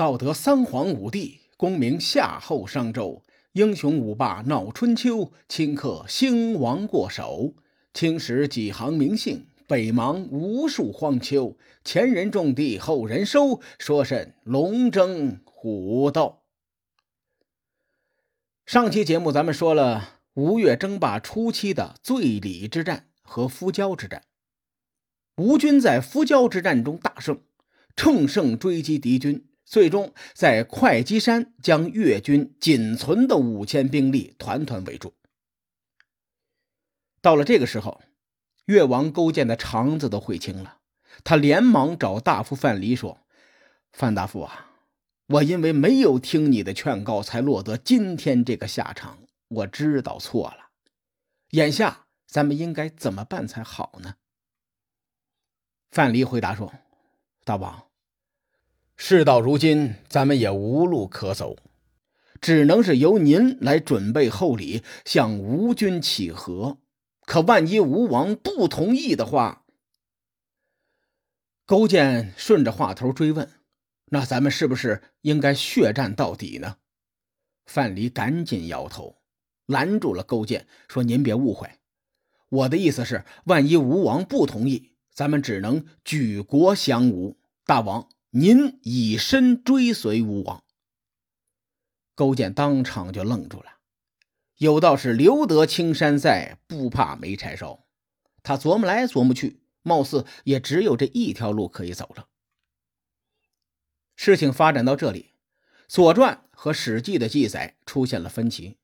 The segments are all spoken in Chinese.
道德三皇五帝，功名夏后商周，英雄五霸闹春秋，顷刻兴亡过手。青史几行名姓，北邙无数荒丘。前人种地，后人收，说甚龙争虎斗？上期节目咱们说了吴越争霸初期的醉里之战和夫交之战。吴军在夫交之战中大胜，乘胜追击敌军，最终在会稽山将越军仅存的五千兵力团团围住。到了这个时候，越王勾践的肠子都悔青了，他连忙找大夫范蠡说：“范大夫啊，我因为没有听你的劝告，才落得今天这个下场。我知道错了，眼下咱们应该怎么办才好呢？”范蠡回答说：“大王，事到如今，咱们也无路可走，只能是由您来准备厚礼，向吴军乞和。可万一吴王不同意的话，勾践顺着话头追问：‘那咱们是不是应该血战到底呢？’范蠡赶紧摇头，拦住了勾践，说：‘您别误会，我的意思是，万一吴王不同意。’”咱们只能举国降吴，大王您以身追随吴王。勾践当场就愣住了。有道是留得青山在，不怕没柴烧。他琢磨来琢磨去，貌似也只有这一条路可以走了。事情发展到这里，《左传》和《史记》的记载出现了分歧。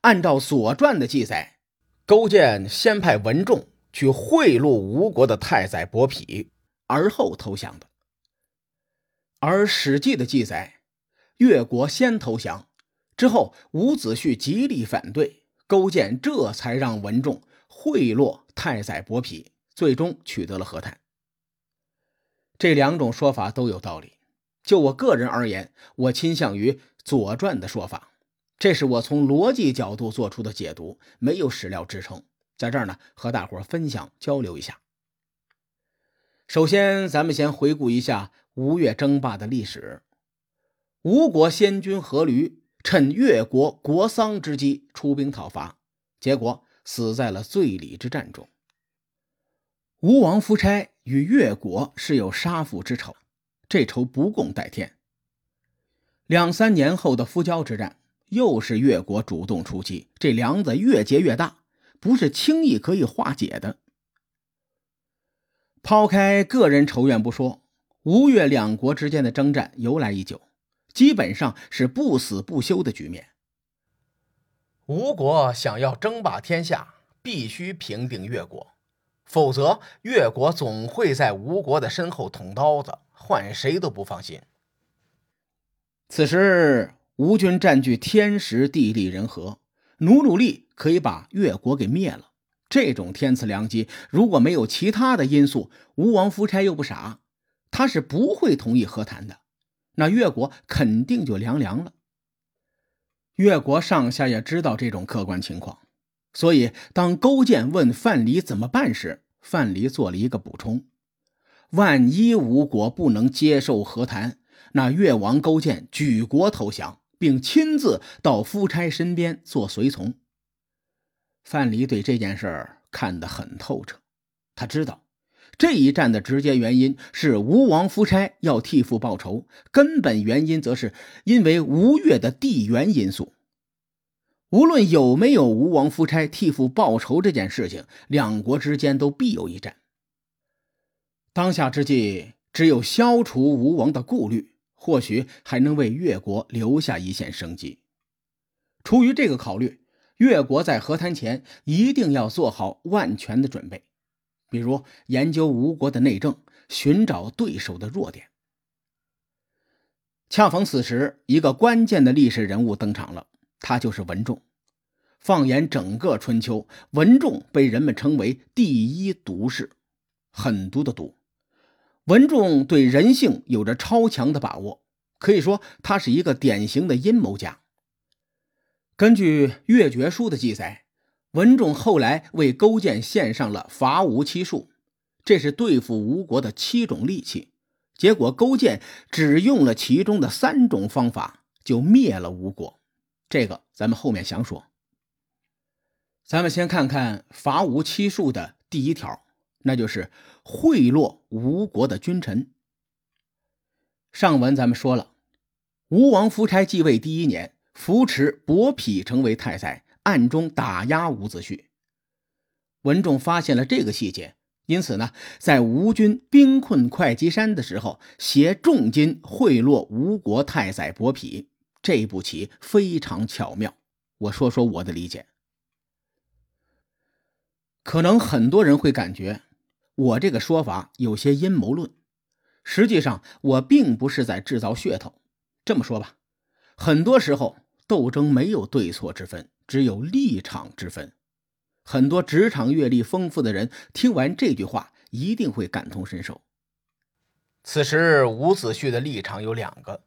按照《左传》的记载，勾践先派文仲。去贿赂吴国的太宰伯嚭，而后投降的。而《史记》的记载，越国先投降，之后伍子胥极力反对，勾践这才让文仲贿赂太宰伯嚭，最终取得了和谈。这两种说法都有道理。就我个人而言，我倾向于《左传》的说法，这是我从逻辑角度做出的解读，没有史料支撑。在这儿呢，和大伙分享交流一下。首先，咱们先回顾一下吴越争霸的历史。吴国先君阖闾趁越国国丧之机出兵讨伐，结果死在了醉里之战中。吴王夫差与越国是有杀父之仇，这仇不共戴天。两三年后的夫交之战，又是越国主动出击，这梁子越结越大。不是轻易可以化解的。抛开个人仇怨不说，吴越两国之间的征战由来已久，基本上是不死不休的局面。吴国想要争霸天下，必须平定越国，否则越国总会在吴国的身后捅刀子，换谁都不放心。此时，吴军占据天时地利人和。努努力可以把越国给灭了，这种天赐良机，如果没有其他的因素，吴王夫差又不傻，他是不会同意和谈的。那越国肯定就凉凉了。越国上下也知道这种客观情况，所以当勾践问范蠡怎么办时，范蠡做了一个补充：万一吴国不能接受和谈，那越王勾践举国投降。并亲自到夫差身边做随从。范蠡对这件事儿看得很透彻，他知道这一战的直接原因是吴王夫差要替父报仇，根本原因则是因为吴越的地缘因素。无论有没有吴王夫差替父报仇这件事情，两国之间都必有一战。当下之际，只有消除吴王的顾虑。或许还能为越国留下一线生机。出于这个考虑，越国在和谈前一定要做好万全的准备，比如研究吴国的内政，寻找对手的弱点。恰逢此时，一个关键的历史人物登场了，他就是文仲。放眼整个春秋，文仲被人们称为第一毒士，狠毒的毒。文仲对人性有着超强的把握，可以说他是一个典型的阴谋家。根据《越绝书》的记载，文仲后来为勾践献上了伐吴七术，这是对付吴国的七种利器，结果勾践只用了其中的三种方法，就灭了吴国。这个咱们后面详说。咱们先看看伐吴七术的第一条，那就是贿赂吴国的君臣。上文咱们说了，吴王夫差继位第一年，扶持伯嚭成为太宰，暗中打压伍子胥。文仲发现了这个细节，因此呢，在吴军兵困会稽山的时候，携重金贿赂吴国太宰伯嚭。这步棋非常巧妙。我说说我的理解。可能很多人会感觉我这个说法有些阴谋论，实际上我并不是在制造噱头。这么说吧，很多时候斗争没有对错之分，只有立场之分。很多职场阅历丰富的人听完这句话，一定会感同身受。此时伍子胥的立场有两个：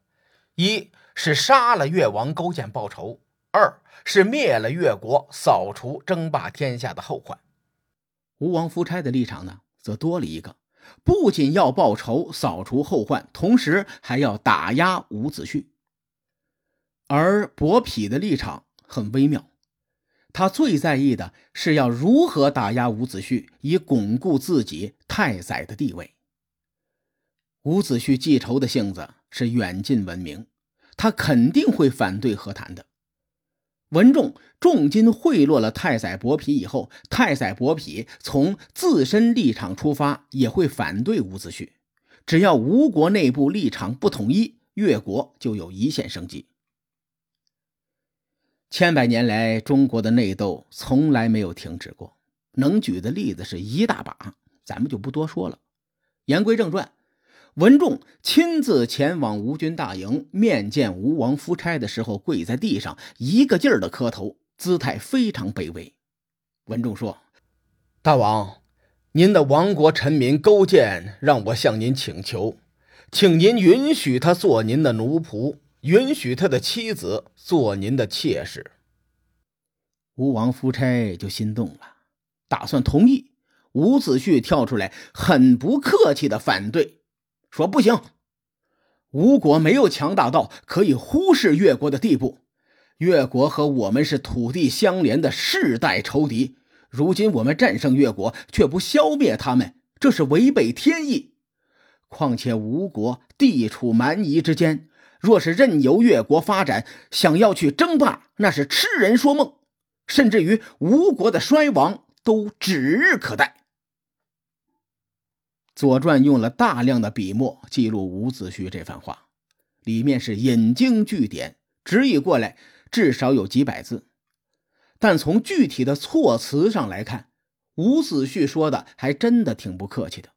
一是杀了越王勾践报仇；二是灭了越国，扫除争霸天下的后患。吴王夫差的立场呢，则多了一个，不仅要报仇、扫除后患，同时还要打压伍子胥。而伯嚭的立场很微妙，他最在意的是要如何打压伍子胥，以巩固自己太宰的地位。伍子胥记仇的性子是远近闻名，他肯定会反对和谈的。文仲重金贿赂了太宰伯嚭以后，太宰伯嚭从自身立场出发，也会反对伍子胥。只要吴国内部立场不统一，越国就有一线生机。千百年来，中国的内斗从来没有停止过，能举的例子是一大把，咱们就不多说了。言归正传。文仲亲自前往吴军大营面见吴王夫差的时候，跪在地上，一个劲儿的磕头，姿态非常卑微。文仲说：“大王，您的亡国臣民勾践让我向您请求，请您允许他做您的奴仆，允许他的妻子做您的妾室。”吴王夫差就心动了，打算同意。伍子胥跳出来，很不客气的反对。说不行，吴国没有强大到可以忽视越国的地步。越国和我们是土地相连的世代仇敌，如今我们战胜越国，却不消灭他们，这是违背天意。况且吴国地处蛮夷之间，若是任由越国发展，想要去争霸，那是痴人说梦。甚至于吴国的衰亡都指日可待。《左传》用了大量的笔墨记录伍子胥这番话，里面是引经据典，直译过来至少有几百字。但从具体的措辞上来看，伍子胥说的还真的挺不客气的。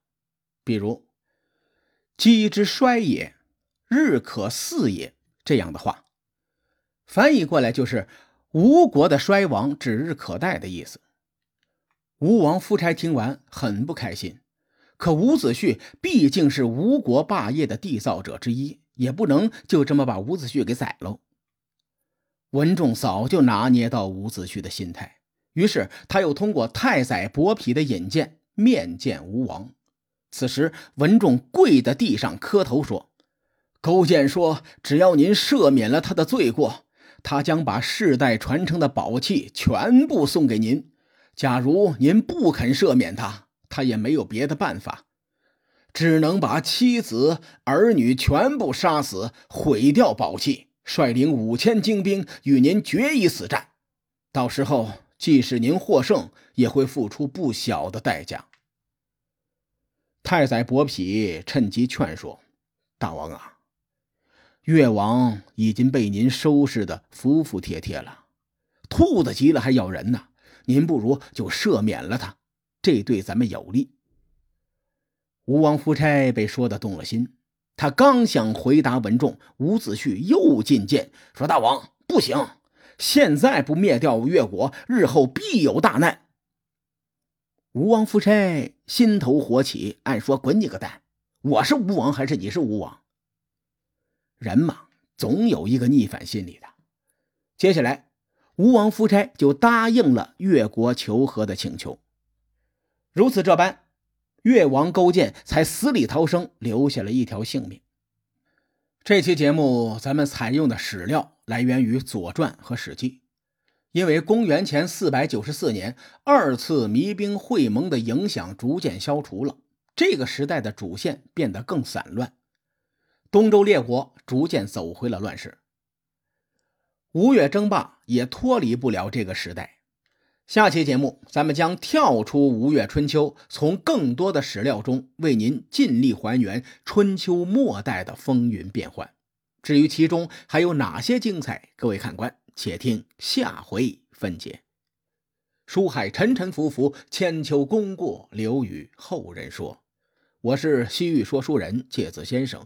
比如“鸡之衰也，日可肆也”这样的话，翻译过来就是吴国的衰亡指日可待的意思。吴王夫差听完很不开心。可伍子胥毕竟是吴国霸业的缔造者之一，也不能就这么把伍子胥给宰了。文仲早就拿捏到伍子胥的心态，于是他又通过太宰伯嚭的引荐面见吴王。此时，文仲跪在地上磕头说：“勾践说，只要您赦免了他的罪过，他将把世代传承的宝器全部送给您。假如您不肯赦免他。”他也没有别的办法，只能把妻子儿女全部杀死，毁掉宝器，率领五千精兵与您决一死战。到时候，即使您获胜，也会付出不小的代价。太宰伯嚭趁机劝说：“大王啊，越王已经被您收拾的服服帖帖了，兔子急了还咬人呢。您不如就赦免了他。”这对咱们有利。吴王夫差被说的动了心，他刚想回答文仲，伍子胥又进谏说：“大王不行，现在不灭掉越国，日后必有大难。”吴王夫差心头火起，暗说：“滚你个蛋！我是吴王还是你是吴王？人嘛，总有一个逆反心理的。”接下来，吴王夫差就答应了越国求和的请求。如此这般，越王勾践才死里逃生，留下了一条性命。这期节目咱们采用的史料来源于《左传》和《史记》，因为公元前四百九十四年，二次弭兵会盟的影响逐渐消除了，这个时代的主线变得更散乱，东周列国逐渐走回了乱世。吴越争霸也脱离不了这个时代。下期节目，咱们将跳出吴越春秋，从更多的史料中为您尽力还原春秋末代的风云变幻。至于其中还有哪些精彩，各位看官且听下回分解。书海沉沉浮浮，千秋功过留与后人说。我是西域说书人介子先生。